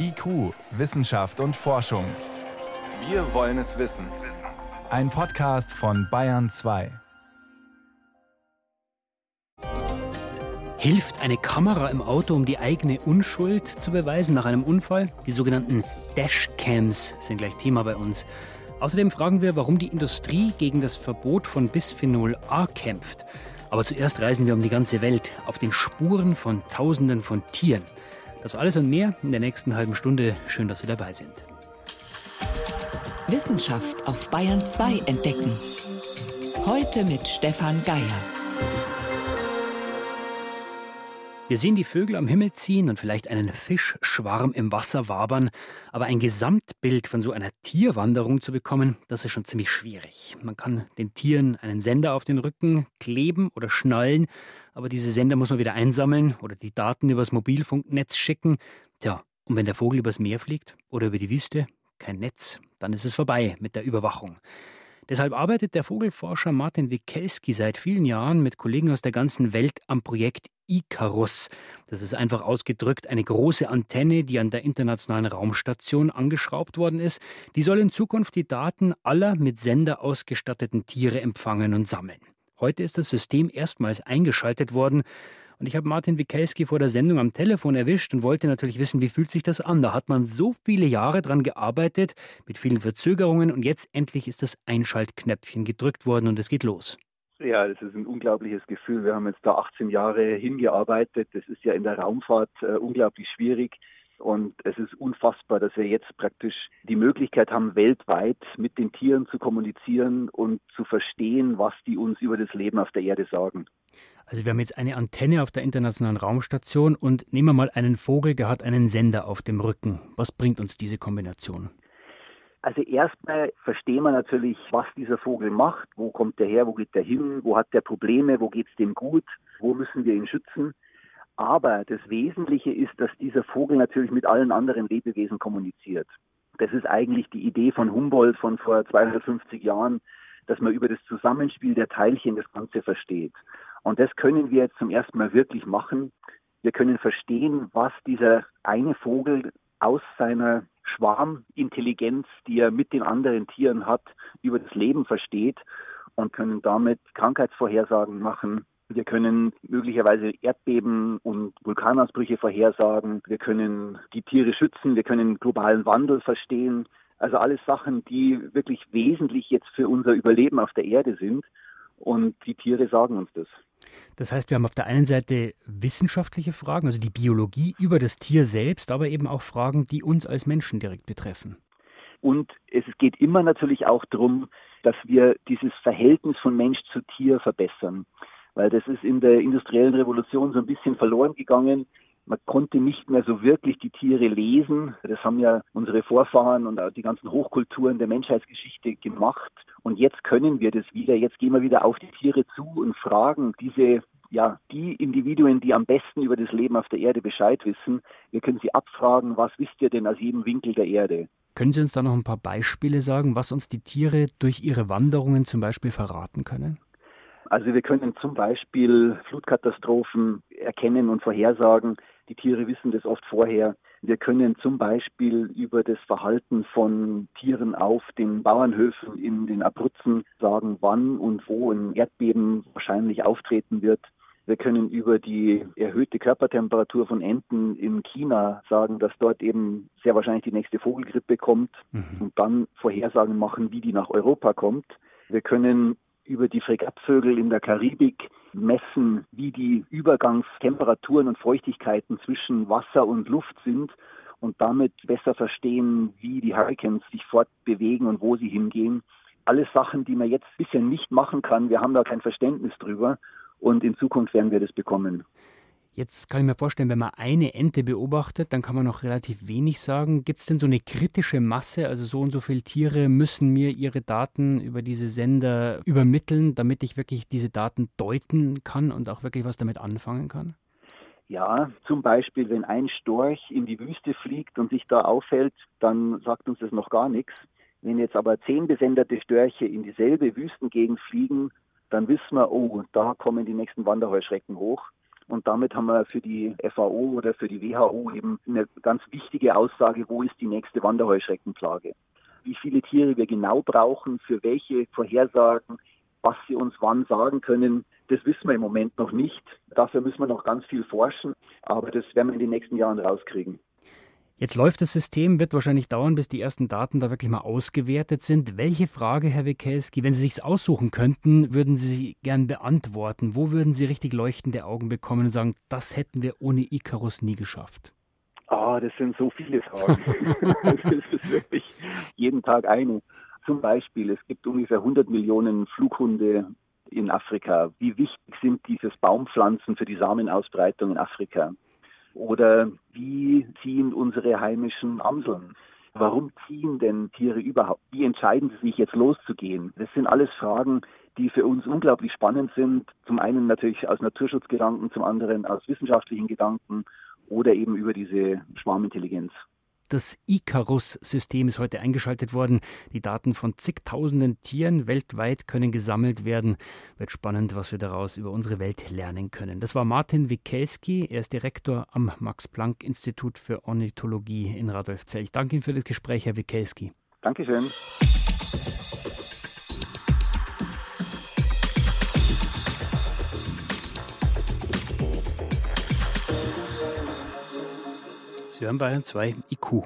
IQ, Wissenschaft und Forschung. Wir wollen es wissen. Ein Podcast von Bayern 2. Hilft eine Kamera im Auto, um die eigene Unschuld zu beweisen nach einem Unfall? Die sogenannten Dashcams sind gleich Thema bei uns. Außerdem fragen wir, warum die Industrie gegen das Verbot von Bisphenol A kämpft. Aber zuerst reisen wir um die ganze Welt auf den Spuren von Tausenden von Tieren. Das alles und mehr in der nächsten halben Stunde. Schön, dass Sie dabei sind. Wissenschaft auf Bayern 2 entdecken. Heute mit Stefan Geier. Wir sehen die Vögel am Himmel ziehen und vielleicht einen Fischschwarm im Wasser wabern, aber ein Gesamtbild von so einer Tierwanderung zu bekommen, das ist schon ziemlich schwierig. Man kann den Tieren einen Sender auf den Rücken kleben oder schnallen, aber diese Sender muss man wieder einsammeln oder die Daten übers Mobilfunknetz schicken. Tja, und wenn der Vogel übers Meer fliegt oder über die Wüste, kein Netz, dann ist es vorbei mit der Überwachung. Deshalb arbeitet der Vogelforscher Martin Wikelski seit vielen Jahren mit Kollegen aus der ganzen Welt am Projekt Icarus. Das ist einfach ausgedrückt eine große Antenne, die an der Internationalen Raumstation angeschraubt worden ist. Die soll in Zukunft die Daten aller mit Sender ausgestatteten Tiere empfangen und sammeln. Heute ist das System erstmals eingeschaltet worden. Und ich habe Martin Wikelski vor der Sendung am Telefon erwischt und wollte natürlich wissen, wie fühlt sich das an? Da hat man so viele Jahre dran gearbeitet, mit vielen Verzögerungen und jetzt endlich ist das Einschaltknöpfchen gedrückt worden und es geht los. Ja, das ist ein unglaubliches Gefühl. Wir haben jetzt da 18 Jahre hingearbeitet. Das ist ja in der Raumfahrt äh, unglaublich schwierig. Und es ist unfassbar, dass wir jetzt praktisch die Möglichkeit haben, weltweit mit den Tieren zu kommunizieren und zu verstehen, was die uns über das Leben auf der Erde sagen. Also wir haben jetzt eine Antenne auf der Internationalen Raumstation und nehmen wir mal einen Vogel, der hat einen Sender auf dem Rücken. Was bringt uns diese Kombination? Also erstmal verstehen wir natürlich, was dieser Vogel macht, wo kommt der her, wo geht der hin, wo hat der Probleme, wo geht es dem gut, wo müssen wir ihn schützen. Aber das Wesentliche ist, dass dieser Vogel natürlich mit allen anderen Lebewesen kommuniziert. Das ist eigentlich die Idee von Humboldt von vor 250 Jahren, dass man über das Zusammenspiel der Teilchen das Ganze versteht. Und das können wir jetzt zum ersten Mal wirklich machen. Wir können verstehen, was dieser eine Vogel aus seiner Schwarmintelligenz, die er mit den anderen Tieren hat, über das Leben versteht und können damit Krankheitsvorhersagen machen, wir können möglicherweise Erdbeben und Vulkanausbrüche vorhersagen. Wir können die Tiere schützen. Wir können globalen Wandel verstehen. Also alles Sachen, die wirklich wesentlich jetzt für unser Überleben auf der Erde sind. Und die Tiere sagen uns das. Das heißt, wir haben auf der einen Seite wissenschaftliche Fragen, also die Biologie über das Tier selbst, aber eben auch Fragen, die uns als Menschen direkt betreffen. Und es geht immer natürlich auch darum, dass wir dieses Verhältnis von Mensch zu Tier verbessern weil das ist in der industriellen Revolution so ein bisschen verloren gegangen. Man konnte nicht mehr so wirklich die Tiere lesen. Das haben ja unsere Vorfahren und auch die ganzen Hochkulturen der Menschheitsgeschichte gemacht. Und jetzt können wir das wieder. Jetzt gehen wir wieder auf die Tiere zu und fragen diese ja, die Individuen, die am besten über das Leben auf der Erde Bescheid wissen, wir können sie abfragen, was wisst ihr denn aus jedem Winkel der Erde? Können Sie uns da noch ein paar Beispiele sagen, was uns die Tiere durch ihre Wanderungen zum Beispiel verraten können? Also wir können zum Beispiel Flutkatastrophen erkennen und vorhersagen. Die Tiere wissen das oft vorher. Wir können zum Beispiel über das Verhalten von Tieren auf den Bauernhöfen in den Abruzzen sagen, wann und wo ein Erdbeben wahrscheinlich auftreten wird. Wir können über die erhöhte Körpertemperatur von Enten in China sagen, dass dort eben sehr wahrscheinlich die nächste Vogelgrippe kommt mhm. und dann Vorhersagen machen, wie die nach Europa kommt. Wir können über die Fregattvögel in der Karibik messen, wie die Übergangstemperaturen und Feuchtigkeiten zwischen Wasser und Luft sind und damit besser verstehen, wie die Hurricanes sich fortbewegen und wo sie hingehen. Alles Sachen, die man jetzt bisher nicht machen kann. Wir haben da kein Verständnis drüber und in Zukunft werden wir das bekommen. Jetzt kann ich mir vorstellen, wenn man eine Ente beobachtet, dann kann man noch relativ wenig sagen. Gibt es denn so eine kritische Masse? Also so und so viele Tiere müssen mir ihre Daten über diese Sender übermitteln, damit ich wirklich diese Daten deuten kann und auch wirklich was damit anfangen kann? Ja, zum Beispiel, wenn ein Storch in die Wüste fliegt und sich da aufhält, dann sagt uns das noch gar nichts. Wenn jetzt aber zehn besenderte Störche in dieselbe Wüstengegend fliegen, dann wissen wir, oh, da kommen die nächsten Wanderheuschrecken hoch. Und damit haben wir für die FAO oder für die WHO eben eine ganz wichtige Aussage, wo ist die nächste Wanderheuschreckenplage. Wie viele Tiere wir genau brauchen, für welche Vorhersagen, was sie uns wann sagen können, das wissen wir im Moment noch nicht. Dafür müssen wir noch ganz viel forschen, aber das werden wir in den nächsten Jahren rauskriegen. Jetzt läuft das System, wird wahrscheinlich dauern, bis die ersten Daten da wirklich mal ausgewertet sind. Welche Frage, Herr Wikelski, wenn Sie sich aussuchen könnten, würden Sie sie gern beantworten? Wo würden Sie richtig leuchtende Augen bekommen und sagen, das hätten wir ohne Icarus nie geschafft? Ah, das sind so viele Fragen. das ist wirklich jeden Tag eine. Zum Beispiel, es gibt ungefähr 100 Millionen Flughunde in Afrika. Wie wichtig sind diese Baumpflanzen für die Samenausbreitung in Afrika? Oder wie ziehen unsere heimischen Amseln? Warum ziehen denn Tiere überhaupt? Wie entscheiden sie sich jetzt loszugehen? Das sind alles Fragen, die für uns unglaublich spannend sind. Zum einen natürlich aus Naturschutzgedanken, zum anderen aus wissenschaftlichen Gedanken oder eben über diese Schwarmintelligenz. Das Icarus-System ist heute eingeschaltet worden. Die Daten von zigtausenden Tieren weltweit können gesammelt werden. Wird spannend, was wir daraus über unsere Welt lernen können. Das war Martin Wikelski. Er ist Direktor am Max-Planck-Institut für Ornithologie in Radolfzell. Ich danke Ihnen für das Gespräch, Herr Wikelski. Dankeschön. Sie hören Bayern 2 IQ.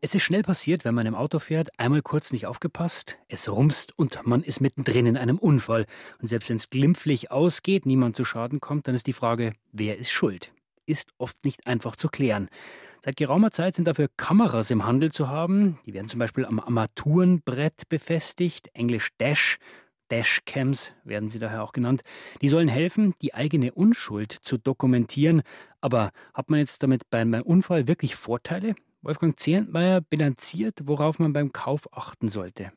Es ist schnell passiert, wenn man im Auto fährt, einmal kurz nicht aufgepasst, es rumst und man ist mittendrin in einem Unfall. Und selbst wenn es glimpflich ausgeht, niemand zu Schaden kommt, dann ist die Frage, wer ist schuld? Ist oft nicht einfach zu klären. Seit geraumer Zeit sind dafür Kameras im Handel zu haben. Die werden zum Beispiel am Armaturenbrett befestigt, englisch Dash, Dashcams werden sie daher auch genannt, die sollen helfen, die eigene Unschuld zu dokumentieren. Aber hat man jetzt damit beim Unfall wirklich Vorteile? Wolfgang Zehntmeier bilanziert, worauf man beim Kauf achten sollte.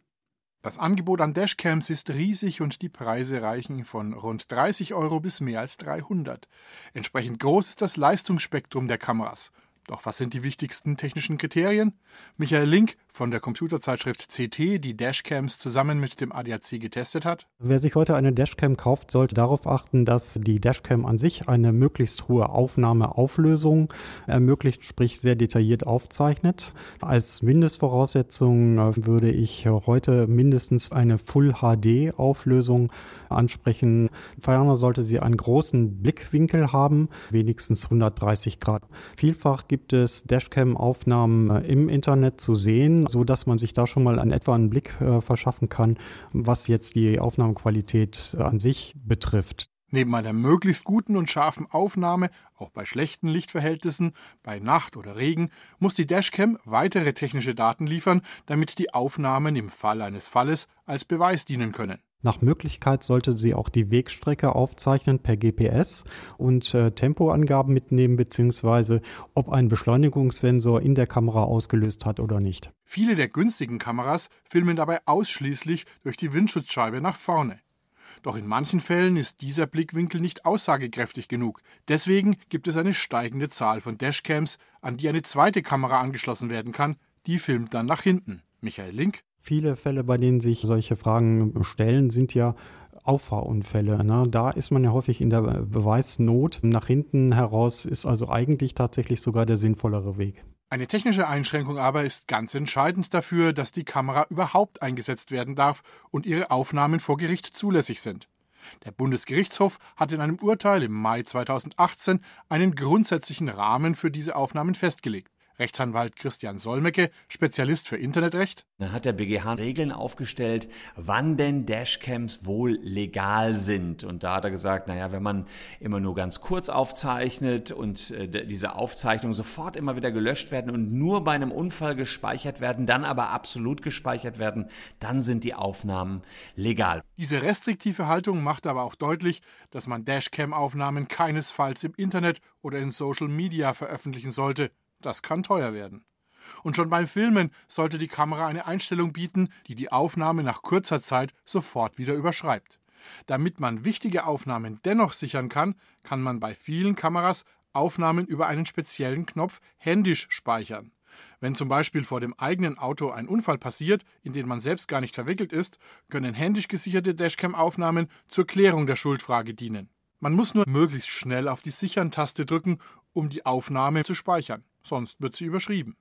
Das Angebot an Dashcams ist riesig und die Preise reichen von rund 30 Euro bis mehr als 300. Entsprechend groß ist das Leistungsspektrum der Kameras. Doch was sind die wichtigsten technischen Kriterien? Michael Link von der Computerzeitschrift CT, die Dashcams zusammen mit dem ADAC getestet hat. Wer sich heute eine Dashcam kauft, sollte darauf achten, dass die Dashcam an sich eine möglichst hohe Aufnahmeauflösung ermöglicht, sprich sehr detailliert aufzeichnet. Als Mindestvoraussetzung äh, würde ich heute mindestens eine Full HD Auflösung ansprechen. Ferner sollte sie einen großen Blickwinkel haben, wenigstens 130 Grad. Vielfach gibt es Dashcam-Aufnahmen äh, im Internet zu sehen, so dass man sich da schon mal an etwa einen Blick äh, verschaffen kann, was jetzt die Aufnahmequalität äh, an sich betrifft. Neben einer möglichst guten und scharfen Aufnahme, auch bei schlechten Lichtverhältnissen, bei Nacht oder Regen, muss die Dashcam weitere technische Daten liefern, damit die Aufnahmen im Fall eines Falles als Beweis dienen können. Nach Möglichkeit sollte sie auch die Wegstrecke aufzeichnen per GPS und äh, Tempoangaben mitnehmen, beziehungsweise ob ein Beschleunigungssensor in der Kamera ausgelöst hat oder nicht. Viele der günstigen Kameras filmen dabei ausschließlich durch die Windschutzscheibe nach vorne. Doch in manchen Fällen ist dieser Blickwinkel nicht aussagekräftig genug. Deswegen gibt es eine steigende Zahl von Dashcams, an die eine zweite Kamera angeschlossen werden kann. Die filmt dann nach hinten. Michael Link Viele Fälle, bei denen sich solche Fragen stellen, sind ja Auffahrunfälle. Ne? Da ist man ja häufig in der Beweisnot. Nach hinten heraus ist also eigentlich tatsächlich sogar der sinnvollere Weg. Eine technische Einschränkung aber ist ganz entscheidend dafür, dass die Kamera überhaupt eingesetzt werden darf und ihre Aufnahmen vor Gericht zulässig sind. Der Bundesgerichtshof hat in einem Urteil im Mai 2018 einen grundsätzlichen Rahmen für diese Aufnahmen festgelegt. Rechtsanwalt Christian Solmecke, Spezialist für Internetrecht. Da hat der BGH Regeln aufgestellt, wann denn Dashcams wohl legal sind. Und da hat er gesagt, naja, wenn man immer nur ganz kurz aufzeichnet und äh, diese Aufzeichnungen sofort immer wieder gelöscht werden und nur bei einem Unfall gespeichert werden, dann aber absolut gespeichert werden, dann sind die Aufnahmen legal. Diese restriktive Haltung macht aber auch deutlich, dass man Dashcam-Aufnahmen keinesfalls im Internet oder in Social Media veröffentlichen sollte. Das kann teuer werden. Und schon beim Filmen sollte die Kamera eine Einstellung bieten, die die Aufnahme nach kurzer Zeit sofort wieder überschreibt. Damit man wichtige Aufnahmen dennoch sichern kann, kann man bei vielen Kameras Aufnahmen über einen speziellen Knopf händisch speichern. Wenn zum Beispiel vor dem eigenen Auto ein Unfall passiert, in den man selbst gar nicht verwickelt ist, können händisch gesicherte Dashcam-Aufnahmen zur Klärung der Schuldfrage dienen. Man muss nur möglichst schnell auf die Sichern-Taste drücken, um die Aufnahme zu speichern, sonst wird sie überschrieben.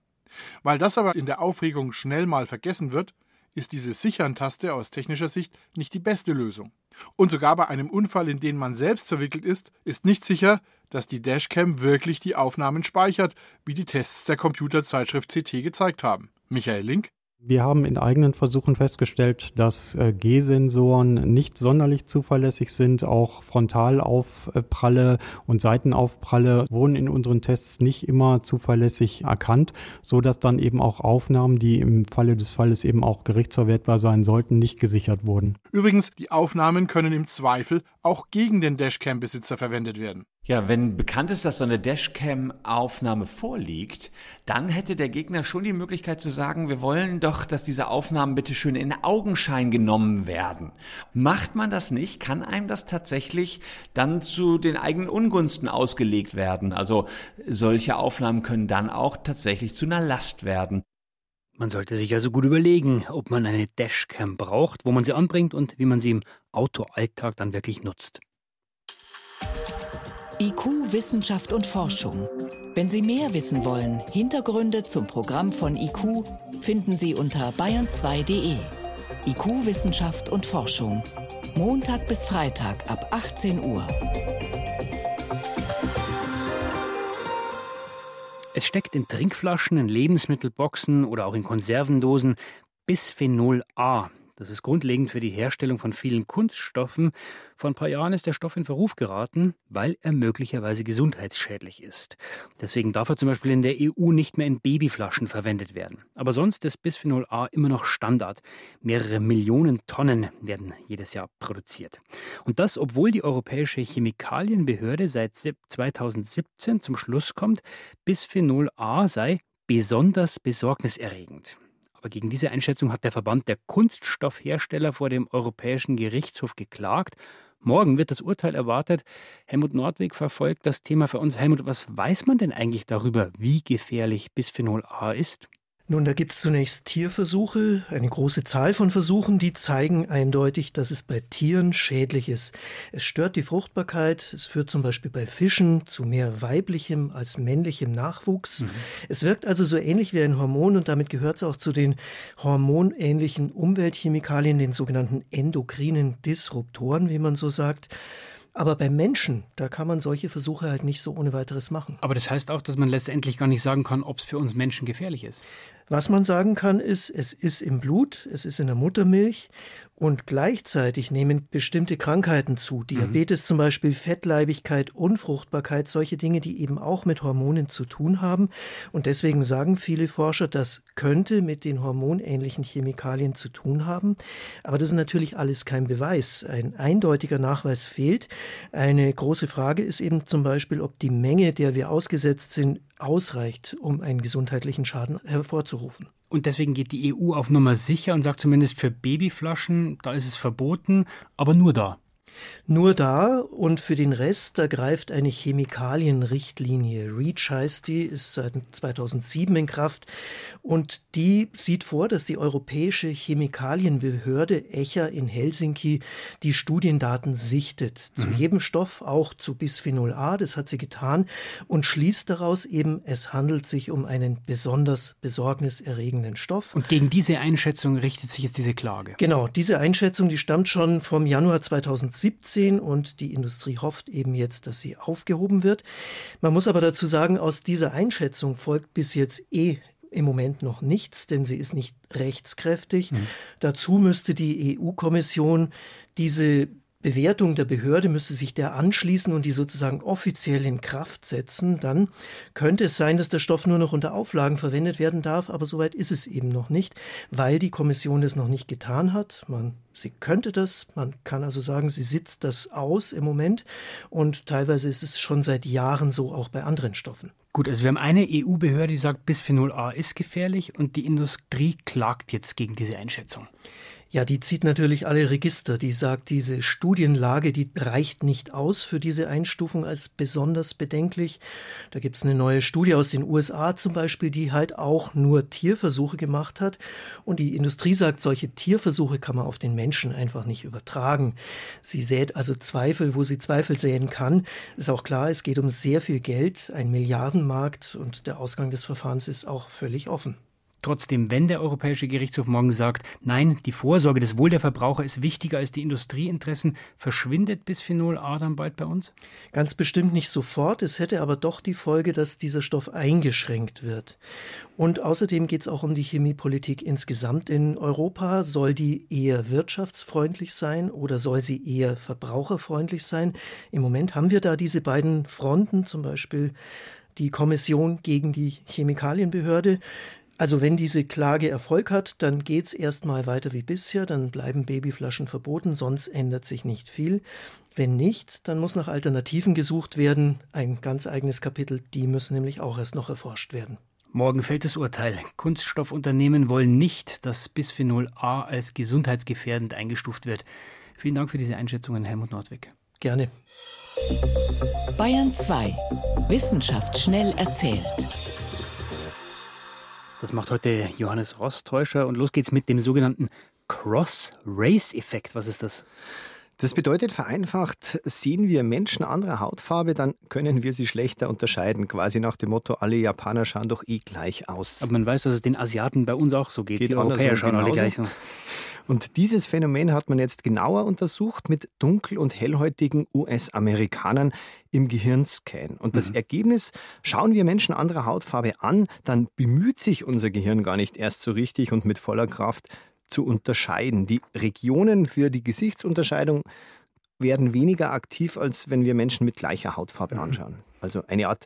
Weil das aber in der Aufregung schnell mal vergessen wird, ist diese Sichern-Taste aus technischer Sicht nicht die beste Lösung. Und sogar bei einem Unfall, in den man selbst verwickelt ist, ist nicht sicher, dass die Dashcam wirklich die Aufnahmen speichert, wie die Tests der Computerzeitschrift CT gezeigt haben. Michael Link wir haben in eigenen Versuchen festgestellt, dass äh, G-Sensoren nicht sonderlich zuverlässig sind. Auch Frontalaufpralle und Seitenaufpralle wurden in unseren Tests nicht immer zuverlässig erkannt, so dass dann eben auch Aufnahmen, die im Falle des Falles eben auch gerichtsverwertbar sein sollten, nicht gesichert wurden. Übrigens, die Aufnahmen können im Zweifel auch gegen den Dashcam-Besitzer verwendet werden. Ja, wenn bekannt ist, dass so eine Dashcam-Aufnahme vorliegt, dann hätte der Gegner schon die Möglichkeit zu sagen, wir wollen doch, dass diese Aufnahmen bitte schön in Augenschein genommen werden. Macht man das nicht, kann einem das tatsächlich dann zu den eigenen Ungunsten ausgelegt werden. Also solche Aufnahmen können dann auch tatsächlich zu einer Last werden. Man sollte sich also gut überlegen, ob man eine Dashcam braucht, wo man sie anbringt und wie man sie im Autoalltag dann wirklich nutzt. IQ, Wissenschaft und Forschung. Wenn Sie mehr wissen wollen, Hintergründe zum Programm von IQ finden Sie unter bayern2.de. IQ, Wissenschaft und Forschung. Montag bis Freitag ab 18 Uhr. Es steckt in Trinkflaschen, in Lebensmittelboxen oder auch in Konservendosen Bisphenol A. Das ist grundlegend für die Herstellung von vielen Kunststoffen. Vor ein paar Jahren ist der Stoff in Verruf geraten, weil er möglicherweise gesundheitsschädlich ist. Deswegen darf er zum Beispiel in der EU nicht mehr in Babyflaschen verwendet werden. Aber sonst ist Bisphenol A immer noch Standard. Mehrere Millionen Tonnen werden jedes Jahr produziert. Und das, obwohl die Europäische Chemikalienbehörde seit 2017 zum Schluss kommt, Bisphenol A sei besonders besorgniserregend. Aber gegen diese Einschätzung hat der Verband der Kunststoffhersteller vor dem Europäischen Gerichtshof geklagt. Morgen wird das Urteil erwartet. Helmut Nordwig verfolgt das Thema für uns. Helmut, was weiß man denn eigentlich darüber, wie gefährlich Bisphenol A ist? Nun, da gibt es zunächst Tierversuche, eine große Zahl von Versuchen, die zeigen eindeutig, dass es bei Tieren schädlich ist. Es stört die Fruchtbarkeit, es führt zum Beispiel bei Fischen zu mehr weiblichem als männlichem Nachwuchs. Mhm. Es wirkt also so ähnlich wie ein Hormon und damit gehört es auch zu den hormonähnlichen Umweltchemikalien, den sogenannten endokrinen Disruptoren, wie man so sagt. Aber beim Menschen, da kann man solche Versuche halt nicht so ohne weiteres machen. Aber das heißt auch, dass man letztendlich gar nicht sagen kann, ob es für uns Menschen gefährlich ist. Was man sagen kann, ist, es ist im Blut, es ist in der Muttermilch und gleichzeitig nehmen bestimmte Krankheiten zu. Diabetes mhm. zum Beispiel, Fettleibigkeit, Unfruchtbarkeit, solche Dinge, die eben auch mit Hormonen zu tun haben. Und deswegen sagen viele Forscher, das könnte mit den hormonähnlichen Chemikalien zu tun haben. Aber das ist natürlich alles kein Beweis. Ein eindeutiger Nachweis fehlt. Eine große Frage ist eben zum Beispiel, ob die Menge, der wir ausgesetzt sind, ausreicht, um einen gesundheitlichen Schaden hervorzurufen. Und deswegen geht die EU auf Nummer sicher und sagt zumindest für Babyflaschen, da ist es verboten, aber nur da. Nur da und für den Rest, da greift eine Chemikalienrichtlinie. REACH heißt die, ist seit 2007 in Kraft und die sieht vor, dass die Europäische Chemikalienbehörde ECHA in Helsinki die Studiendaten sichtet. Mhm. Zu jedem Stoff, auch zu Bisphenol A, das hat sie getan und schließt daraus eben, es handelt sich um einen besonders besorgniserregenden Stoff. Und gegen diese Einschätzung richtet sich jetzt diese Klage? Genau, diese Einschätzung, die stammt schon vom Januar 2017 17 und die Industrie hofft eben jetzt, dass sie aufgehoben wird. Man muss aber dazu sagen, aus dieser Einschätzung folgt bis jetzt eh im Moment noch nichts, denn sie ist nicht rechtskräftig. Mhm. Dazu müsste die EU-Kommission diese Bewertung der Behörde müsste sich der anschließen und die sozusagen offiziell in Kraft setzen, dann könnte es sein, dass der Stoff nur noch unter Auflagen verwendet werden darf, aber soweit ist es eben noch nicht, weil die Kommission das noch nicht getan hat. Man, sie könnte das, man kann also sagen, sie sitzt das aus im Moment und teilweise ist es schon seit Jahren so auch bei anderen Stoffen. Gut, also wir haben eine EU-Behörde, die sagt, Bisphenol A ist gefährlich und die Industrie klagt jetzt gegen diese Einschätzung. Ja, die zieht natürlich alle Register. Die sagt, diese Studienlage, die reicht nicht aus für diese Einstufung als besonders bedenklich. Da gibt's eine neue Studie aus den USA zum Beispiel, die halt auch nur Tierversuche gemacht hat. Und die Industrie sagt, solche Tierversuche kann man auf den Menschen einfach nicht übertragen. Sie sät also Zweifel, wo sie Zweifel säen kann. Ist auch klar, es geht um sehr viel Geld, ein Milliardenmarkt und der Ausgang des Verfahrens ist auch völlig offen. Trotzdem, wenn der Europäische Gerichtshof morgen sagt, nein, die Vorsorge, des Wohl der Verbraucher ist wichtiger als die Industrieinteressen, verschwindet Bisphenol A dann bald bei uns? Ganz bestimmt nicht sofort. Es hätte aber doch die Folge, dass dieser Stoff eingeschränkt wird. Und außerdem geht es auch um die Chemiepolitik insgesamt in Europa. Soll die eher wirtschaftsfreundlich sein oder soll sie eher verbraucherfreundlich sein? Im Moment haben wir da diese beiden Fronten, zum Beispiel die Kommission gegen die Chemikalienbehörde. Also wenn diese Klage Erfolg hat, dann geht's erstmal weiter wie bisher, dann bleiben Babyflaschen verboten, sonst ändert sich nicht viel. Wenn nicht, dann muss nach Alternativen gesucht werden, ein ganz eigenes Kapitel, die müssen nämlich auch erst noch erforscht werden. Morgen fällt das Urteil. Kunststoffunternehmen wollen nicht, dass Bisphenol A als gesundheitsgefährdend eingestuft wird. Vielen Dank für diese Einschätzungen, Helmut Nordwig. Gerne. Bayern 2. Wissenschaft schnell erzählt. Das macht heute Johannes Rostäuscher und los geht's mit dem sogenannten Cross-Race-Effekt. Was ist das? Das bedeutet vereinfacht, sehen wir Menschen anderer Hautfarbe, dann können wir sie schlechter unterscheiden. Quasi nach dem Motto, alle Japaner schauen doch eh gleich aus. Aber man weiß, dass es den Asiaten bei uns auch so geht. geht Die Europäer schauen genauso. alle gleich so. Und dieses Phänomen hat man jetzt genauer untersucht mit dunkel- und hellhäutigen US-Amerikanern im Gehirnscan. Und das mhm. Ergebnis, schauen wir Menschen anderer Hautfarbe an, dann bemüht sich unser Gehirn gar nicht erst so richtig und mit voller Kraft zu unterscheiden. Die Regionen für die Gesichtsunterscheidung werden weniger aktiv, als wenn wir Menschen mit gleicher Hautfarbe mhm. anschauen. Also eine Art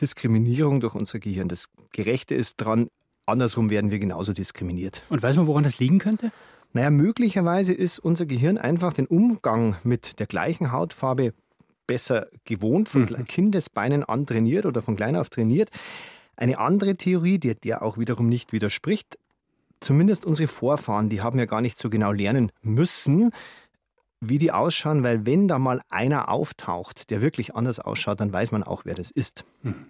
Diskriminierung durch unser Gehirn. Das Gerechte ist dran, andersrum werden wir genauso diskriminiert. Und weiß man, woran das liegen könnte? Naja, möglicherweise ist unser Gehirn einfach den Umgang mit der gleichen Hautfarbe besser gewohnt, von mhm. Kindesbeinen an trainiert oder von klein auf trainiert. Eine andere Theorie, die der auch wiederum nicht widerspricht, zumindest unsere Vorfahren, die haben ja gar nicht so genau lernen müssen, wie die ausschauen, weil wenn da mal einer auftaucht, der wirklich anders ausschaut, dann weiß man auch, wer das ist. Mhm.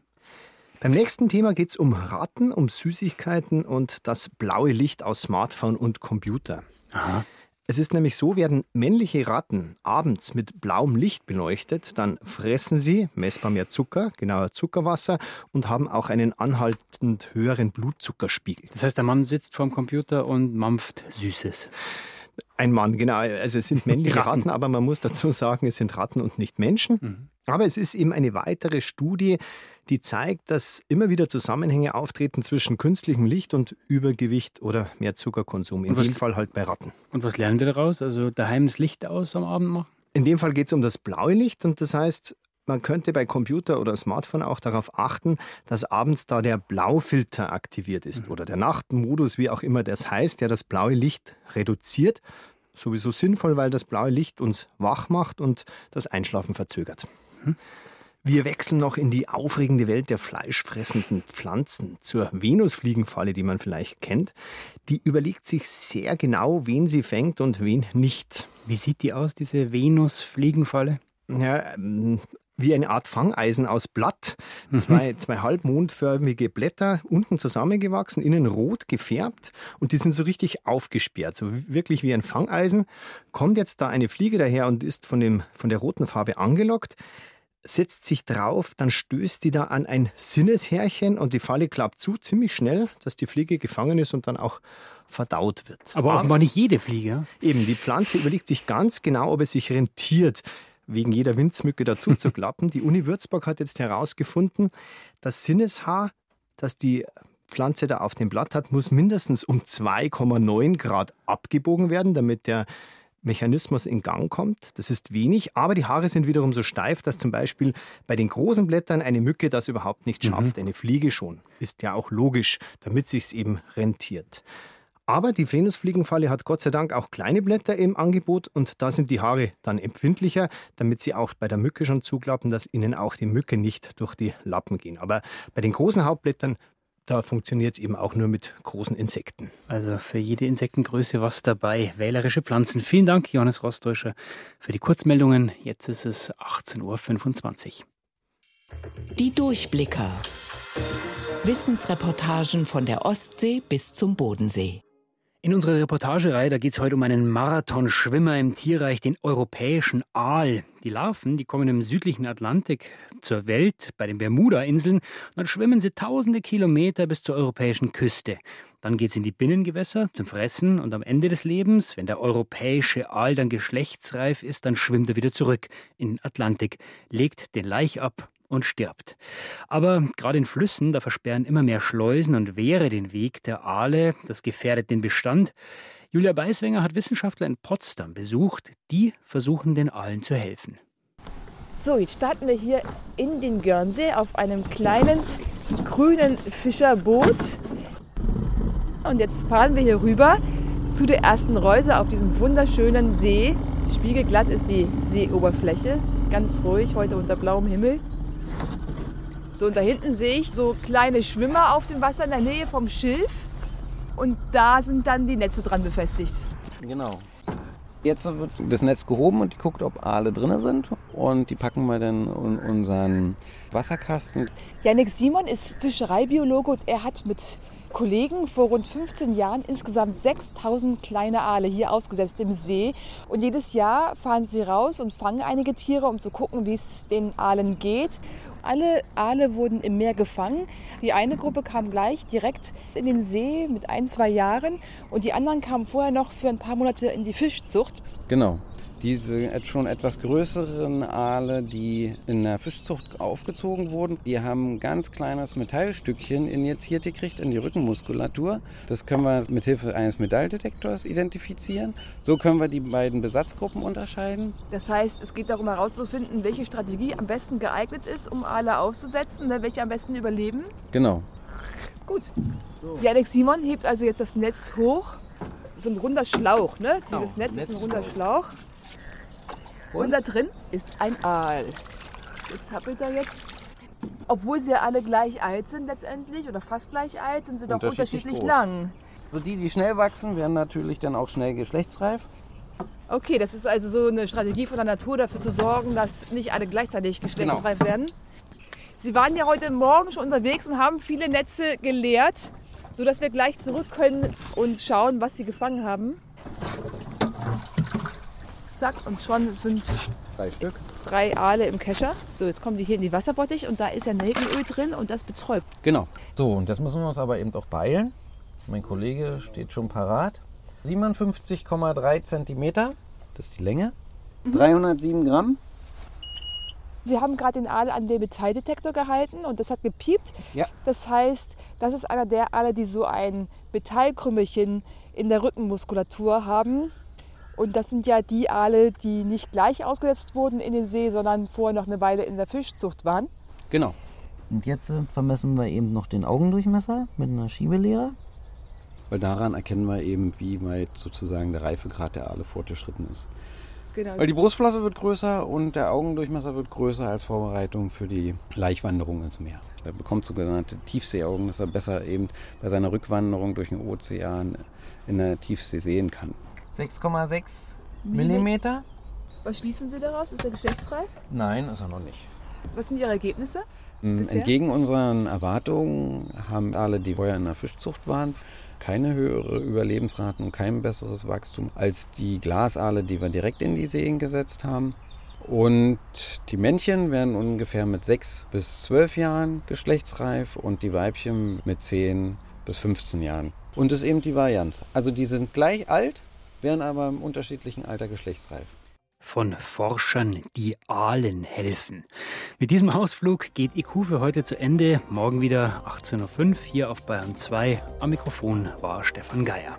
Beim nächsten Thema geht es um Ratten, um Süßigkeiten und das blaue Licht aus Smartphone und Computer. Aha. Es ist nämlich so, werden männliche Ratten abends mit blauem Licht beleuchtet, dann fressen sie messbar mehr Zucker, genauer Zuckerwasser und haben auch einen anhaltend höheren Blutzuckerspiegel. Das heißt, der Mann sitzt vorm Computer und mampft Süßes. Ein Mann, genau. Also es sind männliche Ratten. Ratten, aber man muss dazu sagen, es sind Ratten und nicht Menschen. Mhm. Aber es ist eben eine weitere Studie, die zeigt, dass immer wieder Zusammenhänge auftreten zwischen künstlichem Licht und Übergewicht oder mehr Zuckerkonsum. In dem Fall halt bei Ratten. Und was lernen wir daraus? Also daheim das Licht aus am Abend machen? In dem Fall geht es um das blaue Licht und das heißt, man könnte bei Computer oder Smartphone auch darauf achten, dass abends da der Blaufilter aktiviert ist mhm. oder der Nachtmodus, wie auch immer das heißt, der das blaue Licht reduziert. Sowieso sinnvoll, weil das blaue Licht uns wach macht und das Einschlafen verzögert. Mhm. Wir wechseln noch in die aufregende Welt der fleischfressenden Pflanzen zur Venusfliegenfalle, die man vielleicht kennt. Die überlegt sich sehr genau, wen sie fängt und wen nicht. Wie sieht die aus, diese Venusfliegenfalle? Ja, ähm, wie eine Art Fangeisen aus Blatt. Mhm. Zwei, zwei halbmondförmige Blätter, unten zusammengewachsen, innen rot gefärbt und die sind so richtig aufgesperrt, so wirklich wie ein Fangeisen. Kommt jetzt da eine Fliege daher und ist von, dem, von der roten Farbe angelockt setzt sich drauf, dann stößt die da an ein Sinneshärchen und die Falle klappt zu, ziemlich schnell, dass die Fliege gefangen ist und dann auch verdaut wird. Aber offenbar nicht jede Fliege. Eben, die Pflanze überlegt sich ganz genau, ob es sich rentiert, wegen jeder Winzmücke dazu zu klappen. Die Uni Würzburg hat jetzt herausgefunden, das Sinneshaar, das die Pflanze da auf dem Blatt hat, muss mindestens um 2,9 Grad abgebogen werden, damit der Mechanismus in Gang kommt. Das ist wenig, aber die Haare sind wiederum so steif, dass zum Beispiel bei den großen Blättern eine Mücke das überhaupt nicht mhm. schafft. Mhm. Eine Fliege schon. Ist ja auch logisch, damit sich's eben rentiert. Aber die Venusfliegenfalle hat Gott sei Dank auch kleine Blätter im Angebot und da sind die Haare dann empfindlicher, damit sie auch bei der Mücke schon zuklappen, dass ihnen auch die Mücke nicht durch die Lappen gehen. Aber bei den großen Hauptblättern da funktioniert es eben auch nur mit großen Insekten. Also für jede Insektengröße was dabei. Wählerische Pflanzen. Vielen Dank, Johannes Rostäuscher, für die Kurzmeldungen. Jetzt ist es 18.25 Uhr. Die Durchblicker. Wissensreportagen von der Ostsee bis zum Bodensee. In unserer Reportagereihe, da geht es heute um einen Marathonschwimmer im Tierreich, den europäischen Aal. Die Larven, die kommen im südlichen Atlantik zur Welt, bei den Bermuda-Inseln. Dann schwimmen sie tausende Kilometer bis zur europäischen Küste. Dann geht es in die Binnengewässer zum Fressen und am Ende des Lebens, wenn der europäische Aal dann geschlechtsreif ist, dann schwimmt er wieder zurück in den Atlantik, legt den Laich ab und stirbt. Aber gerade in Flüssen, da versperren immer mehr Schleusen und Wehre den Weg der Aale. Das gefährdet den Bestand. Julia Beiswenger hat Wissenschaftler in Potsdam besucht. Die versuchen den Aalen zu helfen. So, jetzt starten wir hier in den Görnsee auf einem kleinen grünen Fischerboot. Und jetzt fahren wir hier rüber zu der ersten Reuse auf diesem wunderschönen See. Spiegelglatt ist die Seeoberfläche, ganz ruhig heute unter blauem Himmel. So, und da hinten sehe ich so kleine Schwimmer auf dem Wasser in der Nähe vom Schilf. Und da sind dann die Netze dran befestigt. Genau. Jetzt wird das Netz gehoben und guckt, ob Aale drin sind. Und die packen wir dann in unseren Wasserkasten. Janik Simon ist Fischereibiologe und er hat mit Kollegen vor rund 15 Jahren insgesamt 6000 kleine Aale hier ausgesetzt im See. Und jedes Jahr fahren sie raus und fangen einige Tiere, um zu gucken, wie es den Aalen geht. Alle Aale wurden im Meer gefangen. Die eine Gruppe kam gleich direkt in den See mit ein, zwei Jahren und die anderen kamen vorher noch für ein paar Monate in die Fischzucht. Genau. Diese schon etwas größeren Aale, die in der Fischzucht aufgezogen wurden, die haben ein ganz kleines Metallstückchen injiziert gekriegt in die Rückenmuskulatur. Das können wir mit Hilfe eines Metalldetektors identifizieren. So können wir die beiden Besatzgruppen unterscheiden. Das heißt, es geht darum herauszufinden, welche Strategie am besten geeignet ist, um Aale auszusetzen, ne, welche am besten überleben. Genau. Gut. Die Alex Simon hebt also jetzt das Netz hoch. So ein runder Schlauch, ne? Dieses genau. Netz ist ein runder Schlauch. Und da drin ist ein Aal. Jetzt happelt er jetzt. Obwohl sie ja alle gleich alt sind letztendlich oder fast gleich alt, sind sie doch unterschiedlich, unterschiedlich lang. Also die, die schnell wachsen, werden natürlich dann auch schnell geschlechtsreif. Okay, das ist also so eine Strategie von der Natur dafür zu sorgen, dass nicht alle gleichzeitig geschlechtsreif genau. werden. Sie waren ja heute Morgen schon unterwegs und haben viele Netze geleert, sodass wir gleich zurück können und schauen, was Sie gefangen haben. Zack, und schon sind drei Stück. Drei Aale im Kescher. So, jetzt kommen die hier in die Wasserbottich und da ist ja Nelkenöl drin und das betäubt. Genau. So, und das müssen wir uns aber eben auch beeilen. Mein Kollege steht schon parat. 57,3 cm, das ist die Länge. 307 mhm. Gramm. Sie haben gerade den Aal an den Metalldetektor gehalten und das hat gepiept. Ja. Das heißt, das ist einer der Aale, die so ein Metallkrümmelchen in der Rückenmuskulatur haben. Und das sind ja die Aale, die nicht gleich ausgesetzt wurden in den See, sondern vorher noch eine Weile in der Fischzucht waren. Genau. Und jetzt äh, vermessen wir eben noch den Augendurchmesser mit einer Schiebelehre. Weil daran erkennen wir eben, wie weit sozusagen der Reifegrad der Aale fortgeschritten ist. Genau. Weil die Brustflosse wird größer und der Augendurchmesser wird größer als Vorbereitung für die Laichwanderung ins Meer. Er bekommt sogenannte Tiefseeaugen, dass er besser eben bei seiner Rückwanderung durch den Ozean in der Tiefsee sehen kann. 6,6 Millimeter. Was schließen Sie daraus? Ist er geschlechtsreif? Nein, ist er noch nicht. Was sind Ihre Ergebnisse? Mm, bisher? Entgegen unseren Erwartungen haben alle, die vorher in der Fischzucht waren, keine höhere Überlebensraten und kein besseres Wachstum als die Glasaale, die wir direkt in die Seen gesetzt haben. Und die Männchen werden ungefähr mit 6 bis 12 Jahren geschlechtsreif und die Weibchen mit 10 bis 15 Jahren. Und das ist eben die Varianz. Also die sind gleich alt, werden aber im unterschiedlichen Alter geschlechtsreif. Von Forschern, die Aalen helfen. Mit diesem Ausflug geht IQ für heute zu Ende. Morgen wieder 18.05 Uhr hier auf Bayern 2. Am Mikrofon war Stefan Geier.